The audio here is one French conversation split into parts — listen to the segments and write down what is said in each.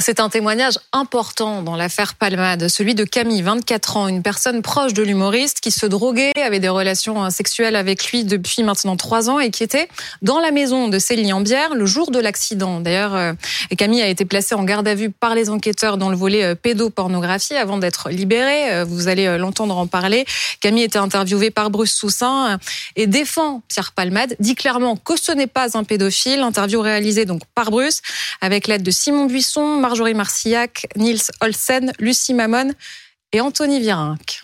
C'est un témoignage important dans l'affaire Palmade, celui de Camille, 24 ans, une personne proche de l'humoriste qui se droguait, avait des relations euh, sexuelles avec lui depuis maintenant trois ans et qui était dans la maison de Céline Ambière le jour de l'accident. D'ailleurs, euh, Camille a été placée en garde à vue par les enquêteurs dans le volet euh, pédopornographie avant d'être libérée. Vous allez l'entendre en parler. Camille était interviewée par Bruce Soussin et défend Pierre Palmade, dit clairement que ce n'est pas un pédophile. Interview réalisée donc par Bruce avec l'aide de Simon Buisson, Marjorie Marcillac, Nils Olsen, Lucie Mamon et Anthony Virenque.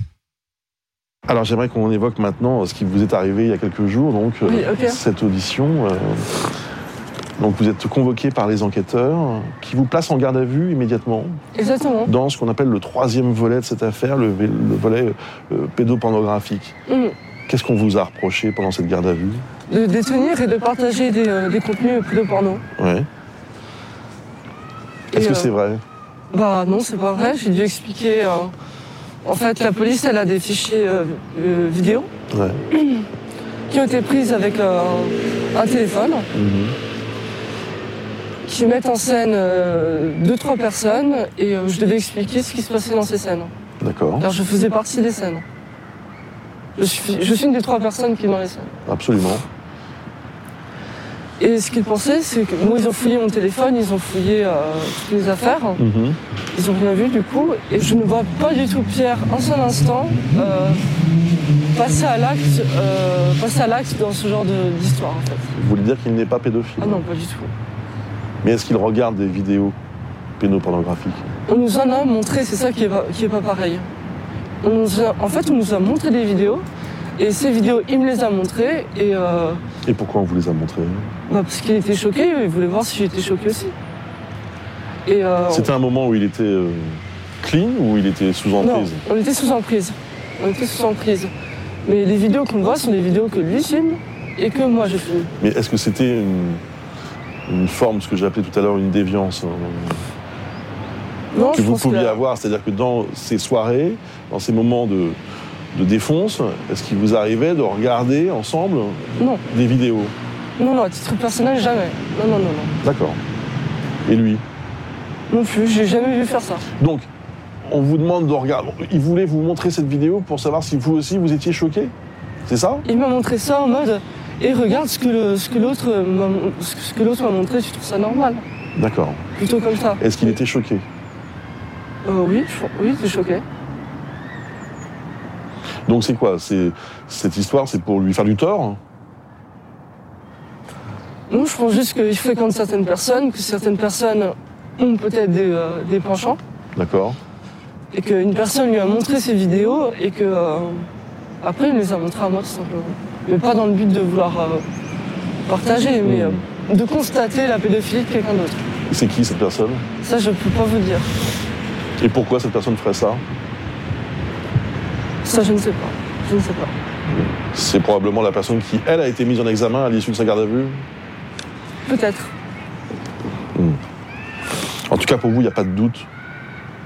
Alors j'aimerais qu'on évoque maintenant ce qui vous est arrivé il y a quelques jours, donc euh, cette audition. Euh, donc vous êtes convoqué par les enquêteurs qui vous placent en garde à vue immédiatement. Exactement. Dans ce qu'on appelle le troisième volet de cette affaire, le, volet euh, pédopornographique. Mm. Qu'est-ce qu'on vous a reproché pendant cette garde à vue? De détenir et de partager des, des contenus pédoporno. Ouais. Est-ce que c'est vrai Bah non, c'est pas vrai. J'ai dû expliquer. Euh, en fait, la police, elle a des fichiers euh, euh, vidéo qui ont été prises avec un téléphone. Mhm. qui mettent en scène deux, trois personnes et je devais expliquer ce qui se passait dans ces scènes. D'accord. Car je faisais partie des scènes. Je suis, je suis une des trois personnes qui est dans les scènes. Absolument. Et ce qu'ils pensaient, c'est que moi, ils ont fouillé mon téléphone, ils ont fouillé euh, toutes les affaires. Mhm. Ils n'ont rien vu du coup. Et je ne vois pas du tout Pierre un seul instant euh, passer à l'acte euh, passer à l'acte dans ce genre d'histoire en fait. Vous voulez dire qu'il n'est pas pédophile Ah non, pas du tout. Mais est-ce qu'il regarde des vidéos pédopornographiques On nous en a montré, c'est ça qui est pas, qui est pas pareil. en fait, on nous a montré des vidéos et ces vidéos, il me les a montrées et. Et pourquoi on vous les a montrées bah, parce qu'il était choqué, il voulait voir si j'étais choqué aussi. Euh, C'était un moment où il était euh, clean ou il était sous emprise Non, on était sous emprise. On était sous emprise. Mais les vidéos qu'on voit sont des vidéos que lui filme et que moi je filme. Mais est-ce que c'était une, forme, ce que j'ai appelé tout à l'heure une déviance hein, non, que vous pouviez avoir C'est-à-dire que dans ces soirées, dans ces moments de, de défonce, est-ce qu'il vous arrivait de regarder ensemble des vidéos non, non, à titre personnel, jamais. Non, non, non, non. D'accord. Et lui Non plus, j'ai jamais vu faire ça. Donc, on vous demande de regarder. Il voulait vous montrer cette vidéo pour savoir si vous aussi vous étiez choqué C'est ça? Il m'a montré ça en mode et regarde ce que ce que l'autre m'a ce que l'autre m'a montré, tu trouves ça normal? D'accord. Plutôt comme ça. Est-ce qu'il était choqué? Euh, Oui, oui, il était choqué. Donc c'est quoi? C'est cette histoire, c'est pour lui faire du tort? Non, je pense juste qu'il fréquente certaines personnes, que certaines personnes ont peut-être des, euh, penchants. D'accord. Et qu'une personne lui a montré ses vidéos et que euh, après il les a montrées à moi tout simplement. Mais pas dans le but de vouloir euh, partager, mais hmm. de constater la pédophilie de quelqu'un d'autre. C'est qui cette personne? Ça je peux pas vous dire. Et pourquoi cette personne ferait ça? Ça je ne sais pas. Je ne sais pas. C'est probablement la personne qui, elle, a été mise en examen à l'issue de sa garde à vue Peut-être. Hmm. En tout cas, pour vous, il n'y a pas de doute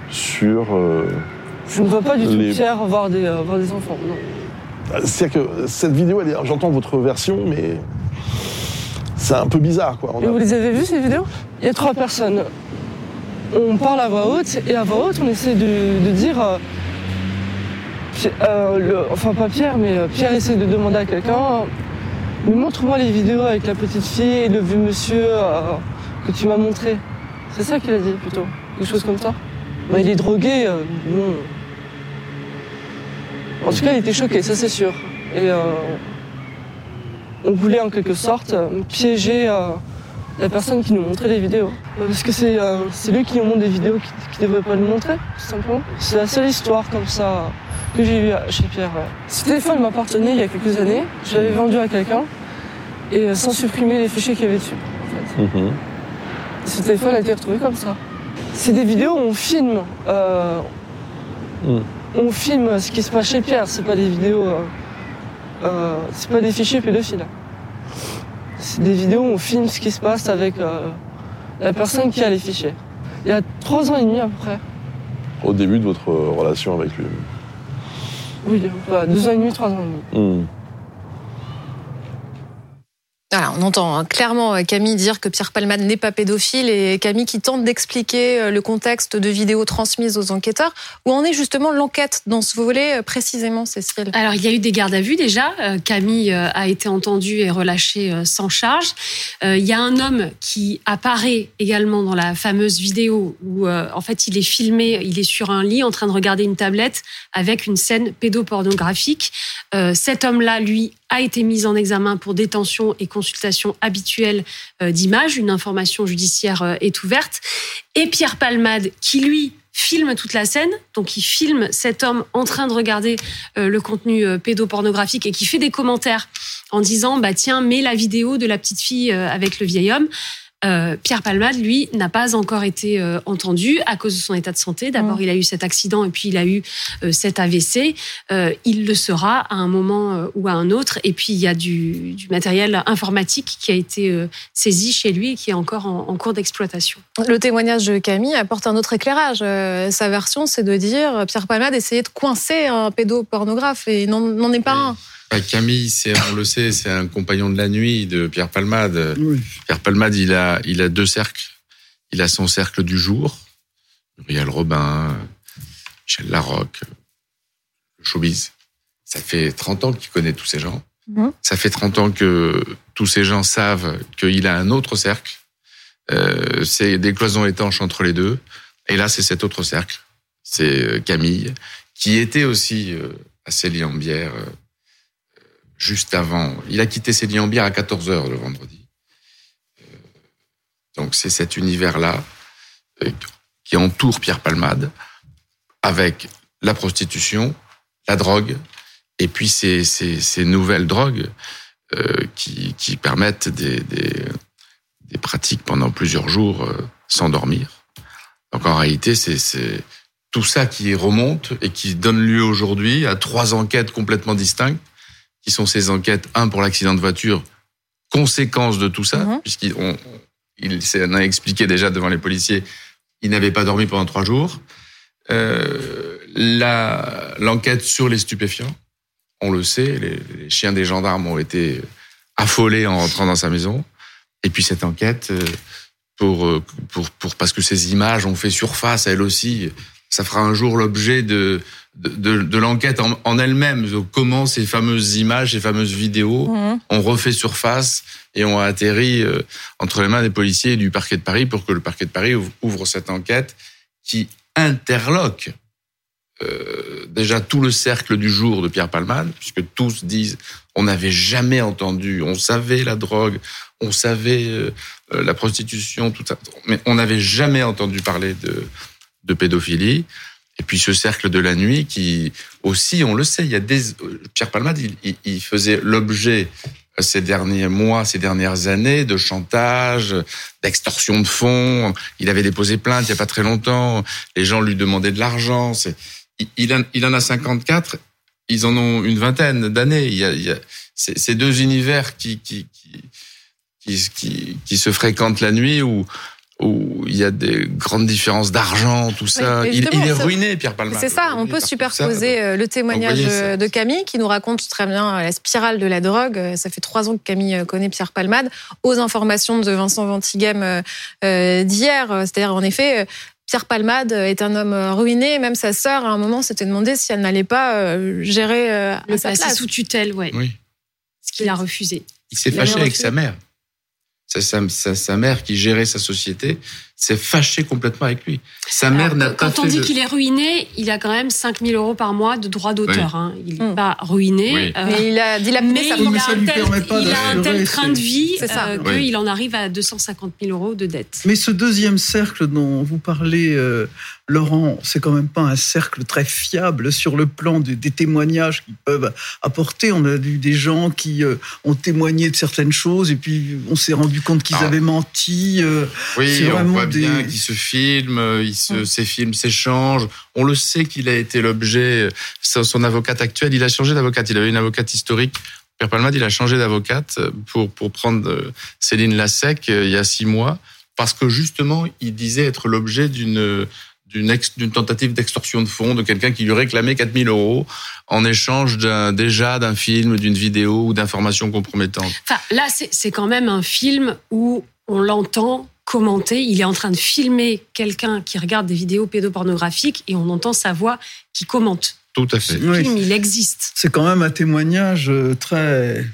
sur. Euh, je ne vois pas du tout Pierre voir des, euh, voir des enfants, non. C'est-à-dire que cette vidéo, j'entends votre version, mais c'est un peu bizarre, quoi. Et vous les avez vues, ces vidéos? Il y a trois personnes. On parle à voix haute, et à voix haute, on essaie de, dire. Euh, enfin, pas Pierre, mais Pierre essaie de demander à quelqu'un montre-moi les vidéos avec la petite fille et le vieux monsieur euh, que tu m'as montré. C'est ça qu'il a dit plutôt. Quelque chose comme ça. Bah, il est drogué. Euh, en tout cas, il était choqué, ça c'est sûr. Et euh, on voulait en quelque sorte piéger la personne qui nous montrait les vidéos. Parce que c'est lui qui nous montre des vidéos qui ne devrait pas nous montrer, tout simplement. C'est la seule histoire comme ça que j'ai eu chez Pierre. Ce téléphone m'appartenait il y a quelques années. Je l'avais vendu à quelqu'un et euh, sans supprimer les fichiers qu'il y avait dessus. Mhm. Ce téléphone a été retrouvé comme ça. C'est des vidéos où on filme. Euh. On filme ce qui se passe chez Pierre. C'est pas des vidéos. Euh, c'est pas des fichiers pédophiles. C'est des vidéos où on filme ce qui se passe avec la personne qui a les fichiers. Il y a trois ans et demi à peu près. Au début de votre relation avec lui Oui, deux ans et demi, trois ans et demi. On entend hein, clairement euh, Camille dire que Pierre Palmade n'est pas pédophile et Camille qui tente d'expliquer euh, le contexte de vidéos transmises aux enquêteurs. Où en est justement l'enquête dans ce volet euh, précisément, Cécile? Alors, il y a eu des gardes à vue déjà. Camille a été entendue et relâchée sans charge. Il y a un homme qui apparaît également dans la fameuse vidéo où, en fait, il est filmé, il est sur un lit en train de regarder une tablette avec une scène pédopornographique. Cet homme-là, lui, a été mis en examen pour détention et consultation habituelle euh, d'images. Une information judiciaire euh, est ouverte. Et Pierre Palmade, qui lui filme toute la scène, donc il filme cet homme en train de regarder euh, le contenu pédopornographique et qui fait des commentaires en disant bah tiens mets la vidéo de la petite fille avec le vieil homme. Euh, Pierre Palmade, lui, n'a pas encore été euh, entendu à cause de son état de santé. D'abord, mm. il a eu cet accident et puis il a eu euh, cet AVC. il le sera à un moment ou à un autre. Et puis, il y a du, matériel informatique qui a été saisi chez lui et qui est encore en, cours d'exploitation. Le témoignage de Camille apporte un autre éclairage. sa version, c'est de dire Pierre Palmade essayait de coincer un pédopornographe et n'en est pas un. Bah, Camille, on le sait, c'est un compagnon de la nuit de Pierre Palmade. Pierre Palmade, il a, il a deux cercles. Il a son cercle du jour, Muriel Robin, Michel Larocque, le showbiz. Ça fait 30 ans qu'il connaît tous ces gens. Mhm. Ça fait 30 ans que tous ces gens savent qu'il a un autre cercle. Euh, c'est des cloisons étanches entre les deux. Et là, c'est cet autre cercle. C'est euh, Camille, qui était aussi euh, assez lié en bière juste avant. Il a quitté ses bière à 14 heures le vendredi. Euh, donc c'est cet univers-là euh, qui entoure Pierre Palmade avec la prostitution, la drogue, et puis ces, ces, nouvelles drogues euh, qui, permettent des, pratiques pendant plusieurs jours sans dormir. Donc en réalité, c'est tout ça qui remonte et qui donne lieu aujourd'hui à trois enquêtes complètement distinctes qui sont ces enquêtes. Un, pour l'accident de voiture, conséquence de tout ça, mhm. puisqu'il il s'en a expliqué déjà devant les policiers, il n'avait pas dormi pendant trois jours. Euh, L'enquête sur les stupéfiants, on le sait, les, les, chiens des gendarmes ont été affolés en rentrant dans sa maison. Et puis cette enquête, euh, pour, euh, pour, pour, parce que ces images ont fait surface, elles aussi, ça fera un jour l'objet de, de, de, l'enquête en, en elle-même. Comment ces fameuses images, ces fameuses vidéos mhm. ont refait surface et ont atterri euh, entre les mains des policiers et du parquet de Paris pour que le parquet de Paris ouvre cette enquête qui interloque euh, déjà tout le cercle du jour de Pierre Palmade, puisque tous disent on n'avait jamais entendu, on savait la drogue, on savait euh, la prostitution, tout ça, mais on n'avait jamais entendu parler de, de pédophilie. Et puis ce cercle de la nuit qui aussi, on le sait, il y a des Pierre Palmade, il, il faisait l'objet ces derniers mois, ces dernières années de chantage, d'extorsion de fonds. Il avait déposé plainte il y a pas très longtemps. Les gens lui demandaient de l'argent. Il, il en a 54. Ils en ont une vingtaine d'années. Il y a, il y a ces deux univers qui qui, qui qui, qui, se fréquentent la nuit où où il y a des grandes différences d'argent, tout ça. il, est ruiné, Pierre Palma. C'est ça, on peut superposer euh, le témoignage de Camille qui nous raconte très bien la spirale de la drogue. Euh, ça fait trois ans que Camille euh, connaît Pierre Palmade, aux informations de Vincent Ventigem d'hier. C'est-à-dire, en effet, Pierre Palmade est un homme ruiné. Même sa sœur, à un moment, s'était demandé si elle n'allait pas gérer le passé sous tutelle, ouais. oui. Ce qu'il a refusé. Il s'est fâché avec sa mère sa, sa, mère qui gérait sa société s'est fâchée complètement avec lui. Sa mère n'a pas Quand on dit qu'il est ruiné, il a quand même 5000 euros par mois de droits d'auteur. Hein. Il n'est hmm. pas ruiné. Euh, mais il a dilapidé sa il, a un tel, il a un tel train de vie euh, qu'il en arrive à 250 000 euros de dette. Mais ce deuxième cercle dont vous parlez, euh, Laurent, c'est quand même pas un cercle très fiable sur le plan des témoignages qu'ils peuvent apporter. On a vu des gens qui euh, ont témoigné de certaines choses et puis on s'est rendu compte qu'ils ah. avaient menti. Euh, oui, bien qu'ils se filment, ils se, ces films s'échangent. On le sait qu'il a été l'objet. Son avocate actuelle, il a changé d'avocate. Il avait une avocate historique Pierre Palmade, il a changé d'avocate pour, pour prendre euh, Céline Lassec il y a six mois, parce que justement, il disait être l'objet d'une d'une tentative d'extorsion de fonds de quelqu'un qui lui réclamait 4000 euros en échange déjà d'un film, d'une vidéo ou d'informations compromettantes. Enfin, là, c'est quand même un film où on l'entend commenter. Il est en train de filmer quelqu'un qui regarde des vidéos pédopornographiques et on entend sa voix qui commente. Tout à fait. Ce film, il existe. C'est quand même un témoignage euh, très,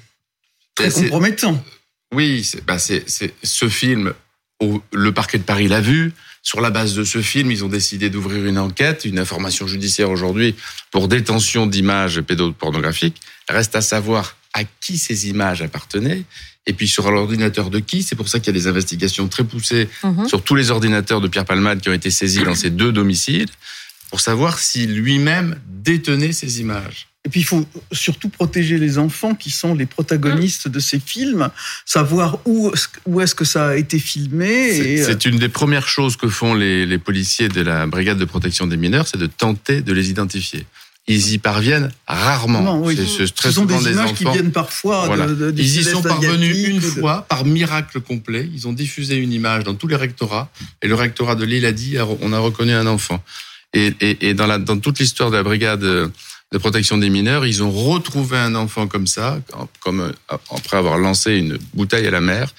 très compromettant. Oui, bah, c'est ce film. le parquet de Paris l'a vu. Sur la base de ce film, ils ont décidé d'ouvrir une enquête, une information judiciaire aujourd'hui pour détention d'images pédopornographiques. Reste à savoir à qui ces images appartenaient et puis sur l'ordinateur de qui. C'est pour ça qu'il y a des investigations très poussées mhm. sur tous les ordinateurs de Pierre Palmade qui ont été saisis dans ces deux domiciles pour savoir si lui-même détenait ces images. Et puis il faut surtout protéger les enfants qui sont les protagonistes de ces films, savoir où, où est-ce que ça a été filmé. C'est euh, une des premières choses que font les, les policiers de la brigade de protection des mineurs, c'est de tenter de les identifier ils y parviennent rarement. Ce sont des, images qui viennent parfois de, Ils y sont parvenus une fois, par miracle complet. Ils ont diffusé une image dans tous les rectorats, et le rectorat de Lille a dit on a reconnu un enfant. Et, et, et dans, la, dans toute l'histoire de la brigade de protection des mineurs, ils ont retrouvé un enfant comme ça, comme après avoir lancé une bouteille à la mer.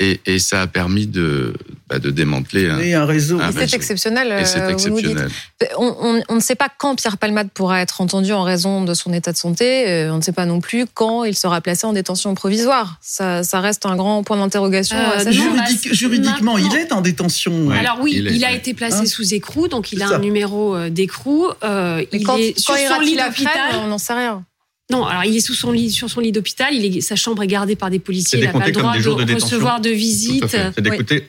Et, et, ça a permis de, bah, de démanteler un, un réseau. c'est exceptionnel. Et c'est euh, exceptionnel. On, on, on, ne sait pas quand Pierre Palmade pourra être entendu en raison de son état de santé. Euh, on ne sait pas non plus quand il sera placé en détention provisoire. Ça, ça reste un grand point d'interrogation. Euh, juridiquement, il est en détention. Alors oui, il, a été placé hein sous écrou, donc il a un numéro d'écrou. Euh, il quand, est sur son lit d'hôpital. On n'en sait rien. Non, alors il est sous son lit, sur son lit d'hôpital. Il sa chambre est gardée par des policiers. Il n'a pas le droit de, recevoir de visites.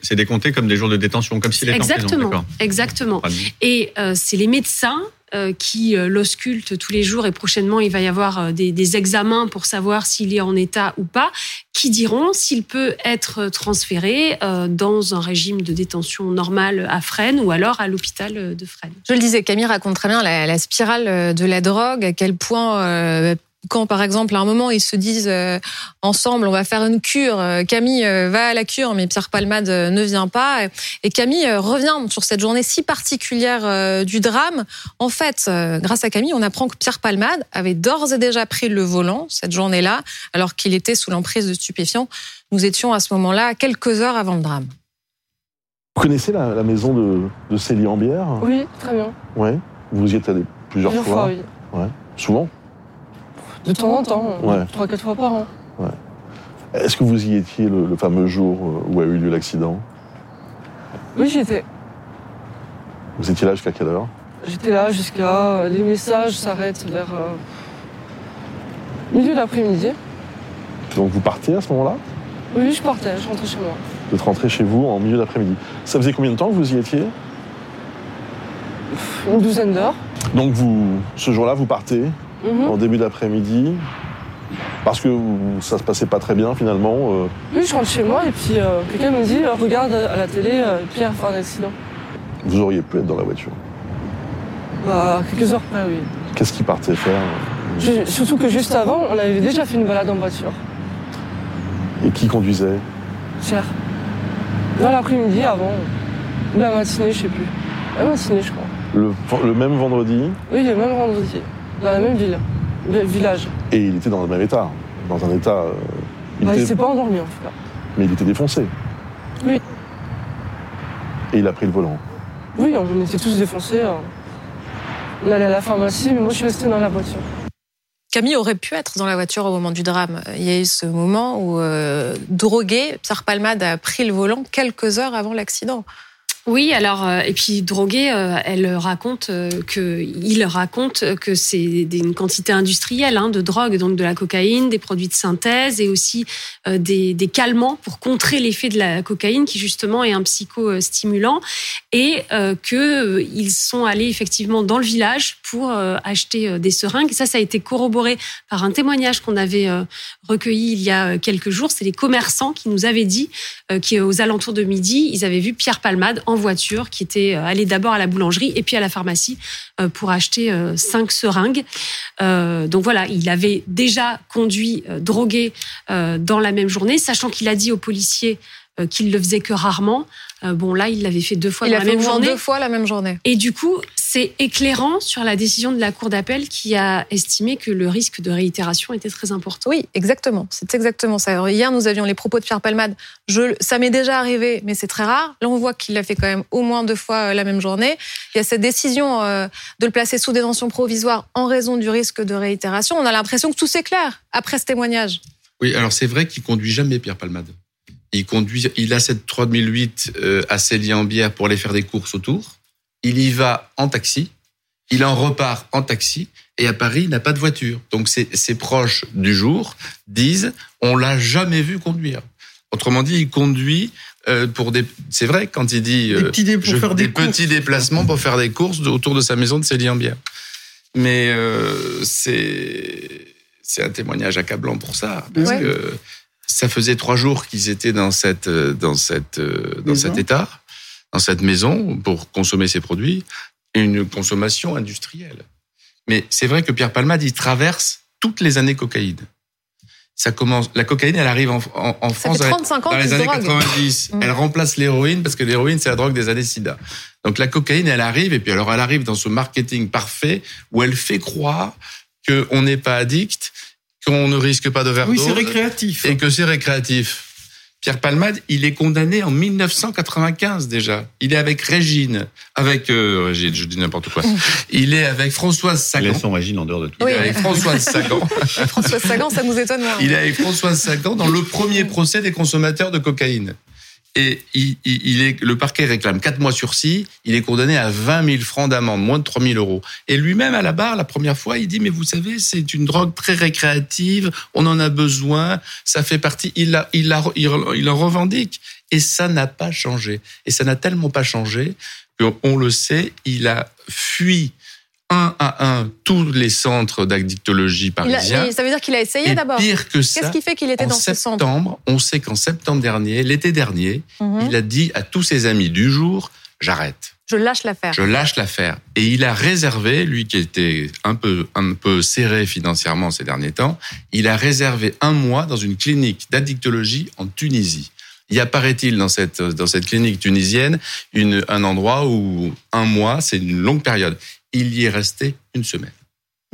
C'est décompté, comme des jours de détention, comme s'il était exactement, en prison. Exactement. Et euh, c'est les médecins euh, qui euh, l'auscultent tous les jours et prochainement il va y avoir des, des examens pour savoir s'il est en état ou pas, qui diront s'il peut être transféré dans un régime de détention normal à Fresnes ou alors à l'hôpital de Fresnes. Je le disais, Camille raconte très bien la, la spirale de la drogue, à quel point quand par exemple à un moment ils se disent euh, ensemble on va faire une cure, euh, Camille euh, va à la cure mais Pierre Palmade ne vient pas et Camille revient sur cette journée si particulière du drame. En fait, grâce à Camille, on apprend que Pierre Palmade avait d'ores et déjà pris le volant cette journée-là alors qu'il était sous l'emprise de stupéfiants. Nous étions à ce moment-là quelques heures avant le drame. Vous connaissez la, maison de, de Célie Ambière? Oui, très bien. Ouais. Vous y êtes allé plusieurs, plusieurs fois, oui. Ouais. Souvent? De temps en temps, trois, quatre fois par an. Est-ce que vous y étiez le, fameux jour où a eu lieu l'accident? Oui, j'y étais. Vous étiez là jusqu'à quelle heure? J'étais là jusqu'à. Les messages s'arrêtent vers. Euh, milieu d'après-midi. Donc vous partez à ce moment-là? Oui, je partais, je rentrais chez moi. Vous êtes rentré chez vous en milieu d'après-midi. Ça faisait combien de temps que vous y étiez? Une douzaine d'heures. Donc vous, ce jour-là, vous partez Mhm. en début d'après-midi parce que ça se passait pas très bien finalement. Euh. Oui, je rentre chez moi et puis euh, quelqu'un me dit euh, regarde à la télé, Pierre fait un accident. Vous auriez pu être dans la voiture Bah, quelques heures près, oui. Qu'est-ce qu'il partait faire? Surtout que juste avant, on avait déjà fait une balade en voiture. Et qui conduisait? Cher. Dans l'après-midi avant, ou la matinée, je sais plus. La matinée, je crois. Le, le même vendredi? Oui, le même vendredi dans la même ville, le village. Et il était dans le même état, dans un état. Euh, il bah, s'est pas endormi en tout cas. Mais il était défoncé. Oui. Et il a pris le volant. Oui, on était tous défoncés. Hein. On allait à la pharmacie, mais moi je suis resté dans la voiture. Camille aurait pu être dans la voiture au moment du drame. Il y a eu ce moment où, euh, drogué, Pierre Palmade a pris le volant quelques heures avant l'accident. Oui, alors euh, et puis droguée, euh, elle raconte euh, que il raconte que c'est une quantité industrielle hein, de drogue, donc de la cocaïne, des produits de synthèse et aussi des, des, calmants pour contrer l'effet de la cocaïne qui justement est un psychostimulant et que ils sont allés effectivement dans le village pour acheter des seringues. Ça, ça a été corroboré par un témoignage qu'on avait recueilli il y a quelques jours. C'est les commerçants qui nous avaient dit qu'aux alentours de midi, ils avaient vu Pierre Palmade en voiture, qui était euh, allé d'abord à la boulangerie et puis à la pharmacie euh, pour acheter euh, cinq seringues. donc voilà, il avait déjà conduit drogué dans la même journée, sachant qu'il a dit aux policiers qu'il le faisait que rarement. Bon, là, il l'avait fait deux fois il dans la même journée. deux fois la même journée. Et du coup, c'est éclairant sur la décision de la Cour d'appel qui a estimé que le risque de réitération était très important. Oui, exactement. C'est exactement ça. Alors, hier, nous avions les propos de Pierre Palmade. Je, ça m'est déjà arrivé, mais c'est très rare. Là, on voit qu'il l'a fait quand même au moins deux fois euh, la même journée. Il y a cette décision euh, de le placer sous détention provisoire en raison du risque de réitération. On a l'impression que tout s'éclaire après ce témoignage. Oui, alors c'est vrai qu'il conduit jamais Pierre Palmade. Il conduit, il a cette 3008 euh, à Célie-en-Bière pour aller faire des courses autour. Il y va en taxi. Il en repart en taxi. Et à Paris, il n'a pas de voiture. Donc ses, ses proches du jour disent, on l'a jamais vu conduire. Autrement dit, il conduit euh, pour des. C'est vrai quand il dit Des euh, petits dés pour je- faire des, des petits déplacements pour faire des courses autour de sa maison de Célie-en-Bière. Mais euh, c'est c'est un témoignage accablant pour ça parce Ouais. que ça faisait trois jours qu'ils étaient dans cette dans cette euh, dans Maison. cet état, dans cette maison pour consommer ces produits, une consommation industrielle. Mais c'est vrai que Pierre Palmade il traverse toutes les années cocaïne. Ça commence, la cocaïne, elle arrive en, en, en France dans- 35 ans dans les années drogue. 90. Mm. Elle remplace l'héroïne parce que l'héroïne, c'est la drogue des années sida. Donc la cocaïne, elle arrive et puis alors elle arrive dans ce marketing parfait où elle fait croire qu'on n'est pas addict, qu'on ne risque pas de Oui, overdose c'est récréatif. et que c'est récréatif. Pierre Palmade, il est condamné en 1995 déjà. Il est avec Régine, avec euh, Régine, je dis n'importe quoi. Il est avec Françoise Sagan. Laissons Régine en dehors de tout. Il Oui. est avec Françoise Sagan. François Sagan, ça nous étonne moins. Il est avec Françoise Sagan dans le premier procès des consommateurs de cocaïne. Et il, est, le parquet réclame 4 mois sursis. Il est condamné à 20 000 francs d'amende, moins de 3 000 euros. Et lui-même, à la barre, la première fois, il dit, mais vous savez, c'est une drogue très récréative. On en a besoin. Ça fait partie. Il, la, il, il en revendique. Et ça n'a pas changé. Et ça n'a tellement pas changé qu'on le sait, il a fui un à un tous les centres d'addictologie parisiens. ça veut dire qu'il a essayé d'abord. pire que ça, Qu'est-ce qui fait qu'il était en dans ce centre septembre, on sait qu'en septembre dernier, l'été dernier, Mhm. il a dit à tous ses amis du jour, j'arrête, Je lâche l'affaire. je lâche l'affaire. Et il a réservé, lui qui était un peu, un peu serré financièrement ces derniers temps, il a réservé un mois dans une clinique d'addictologie en Tunisie. Il y a, paraît-il, dans cette, dans cette clinique tunisienne, une, un endroit où un mois, c'est une longue période? Il y est resté une semaine.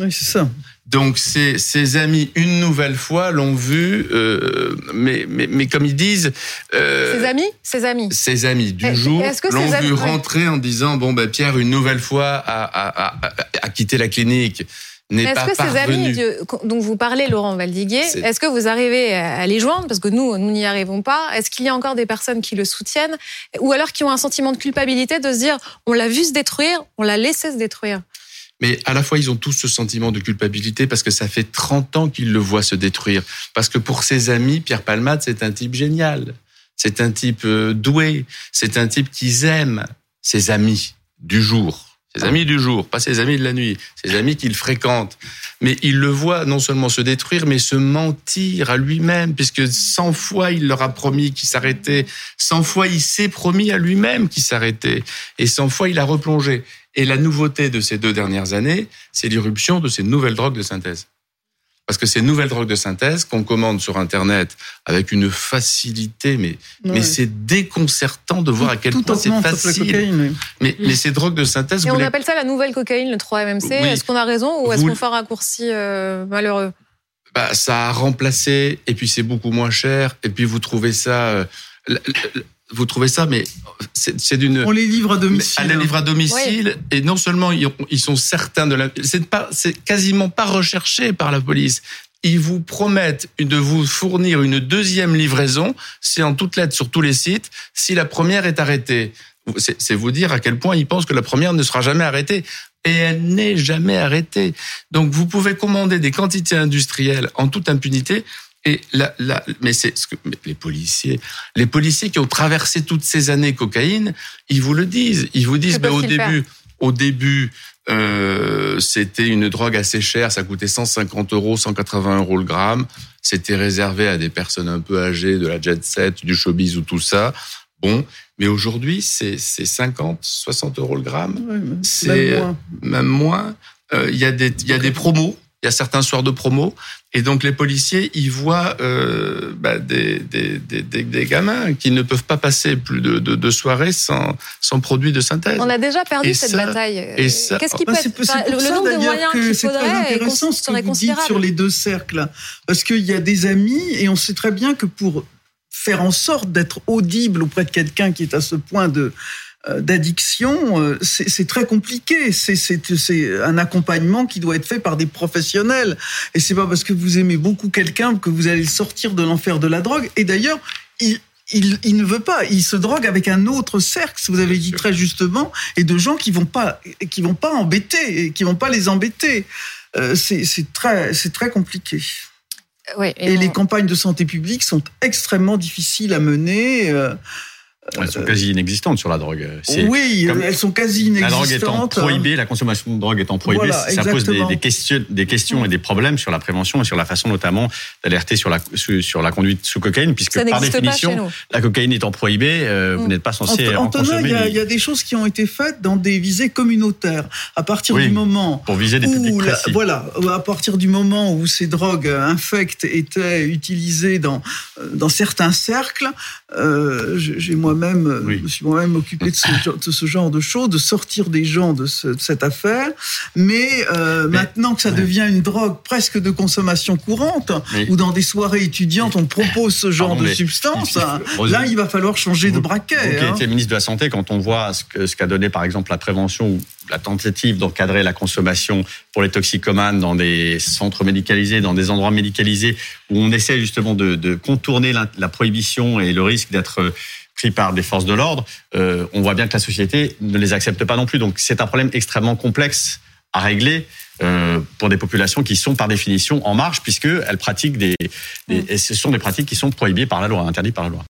Oui, c'est ça. Donc ses, ses amis une nouvelle fois l'ont vu, euh, mais, mais mais comme ils disent, euh, Ses amis? Ses amis. ses amis du jour est-ce que l'ont ses amis- vu rentrer en disant bon ben Pierre une nouvelle fois a, a, a, a- a quitté la clinique n'est Est-ce pas que ces amis dont vous parlez, Laurent Valdiguier, est-ce que vous arrivez à à les joindre? Parce que nous, nous n'y arrivons pas. Est-ce qu'il y a encore des personnes qui le soutiennent? Ou alors qui ont un sentiment de culpabilité de se dire on l'a vu se détruire, on l'a laissé se détruire? Mais à la fois, ils ont tous ce sentiment de culpabilité parce que ça fait 30 ans qu'ils le voient se détruire. Parce que pour ses amis, Pierre Palmade, c'est un type génial. C'est un type euh, doué. C'est un type qu'ils aiment. Ses amis du jour. Ses amis du jour, pas ses amis de la nuit. Ses amis qu'il fréquente. Mais il le voit non seulement se détruire, mais se mentir à lui-même, puisque 100 fois il leur a promis qu'il s'arrêtait. 100 fois il s'est promis à lui-même qu'il s'arrêtait. Et 100 fois il a replongé. Et la nouveauté de ces deux dernières années, c'est l'irruption de ces nouvelles drogues de synthèse. Parce que ces nouvelles drogues de synthèse qu'on commande sur Internet avec une facilité, mais, Ouais. mais c'est déconcertant de voir à quel Tout point c'est facile. cocaïne, oui. Mais, mais ces drogues de synthèse, Et on les- appelle ça la nouvelle cocaïne, le 3-MMC. Oui. Est-ce qu'on a raison ou est-ce Vous- qu'on fait un raccourci euh, malheureux? Bah, ça a remplacé, et puis c'est beaucoup moins cher, et puis vous trouvez ça, euh, vous trouvez ça, mais c'est c'est d'une On les livre à domicile. à la livre à domicile et non seulement ils, ils sont certains de la c'est pas c'est quasiment pas recherché par la police. Ils vous promettent de vous fournir une deuxième livraison c'est en toutes lettres sur tous les sites si la première est arrêtée. C'est c'est vous dire à quel point ils pensent que la première ne sera jamais arrêtée. Et elle n'est jamais arrêtée. Donc vous pouvez commander des quantités industrielles en toute impunité et mais c'est ce que les policiers, les policiers qui ont traversé toutes ces années cocaïne, ils vous le disent. Ils vous disent, au début, au début, euh, c'était une drogue assez chère, ça coûtait 150 euros, 180 euros le gramme. C'était réservé à des personnes un peu âgées, de la jet set, du showbiz ou tout ça. Bon, mais aujourd'hui, c'est c'est 50, 60 euros le gramme C'est- même moins. même moins. Euh, Il y a des y a des promos il y a certains soirs de promo, et donc les policiers, ils voient euh, bah, des, des, des, des, gamins qui ne peuvent pas passer plus de, de, de soirées sans, sans produit de synthèse. On a déjà perdu cette bataille. Et ça, Qu'est-ce qui peut être le nombre de moyens qu'il faudrait intéressant ce que vous dites sur les deux cercles, parce qu'il y a des amis et on sait très bien que pour faire en sorte d'être audible auprès de quelqu'un qui est à ce point de euh, d'addiction, euh, c'est très compliqué. C'est un accompagnement qui doit être fait par des professionnels. Et c'est pas parce que vous aimez beaucoup quelqu'un que vous allez sortir de l'enfer de la drogue. Et d'ailleurs, il, il, il, ne veut pas. Il se drogue avec un autre cercle, vous avez dit très justement, et de gens qui vont pas, qui vont pas embêter, et qui vont pas les embêter. Euh, c'est très, c'est très compliqué. Ouais, et, les campagnes de santé publique sont extrêmement difficiles à mener. Euh, elles sont quasi inexistantes sur la drogue. Oui, elles sont quasi inexistantes. La drogue étant prohibée, la consommation de drogue étant prohibée, ça pose des, des, questions, des questions et des problèmes sur la prévention et sur la façon notamment d'alerter sur la, sur la conduite sous cocaïne, puisque par définition, la cocaïne étant prohibée, euh, vous mm. n'êtes pas censé en, consommer. Il y, a des choses qui ont été faites dans des visées communautaires. À partir du moment pour viser des où voilà, à partir du moment où ces drogues infectes étaient utilisées dans dans certains cercles, euh, j'ai moi même euh, suis moi-même occupé de ce, genre de choses, de sortir des gens de, cette affaire. Mais, euh, maintenant que ça devient une drogue presque de consommation courante, ou dans des soirées étudiantes, on propose ce genre de substance, là, il va falloir changer de braquet. Vous qui hein. ministre de la Santé, quand on voit ce qu'a donné, par exemple, la prévention ou la tentative d'encadrer la consommation pour les toxicomanes dans des centres médicalisés, dans des endroits médicalisés, où on essaie justement de, contourner la prohibition et le risque d'être pris par des forces de l'ordre, euh, on voit bien que la société ne les accepte pas non plus. Donc c'est un problème extrêmement complexe à régler euh, pour des populations qui sont par définition en marge puisque elles pratiquent des, des, ce sont des pratiques qui sont prohibées par la loi, interdites par la loi.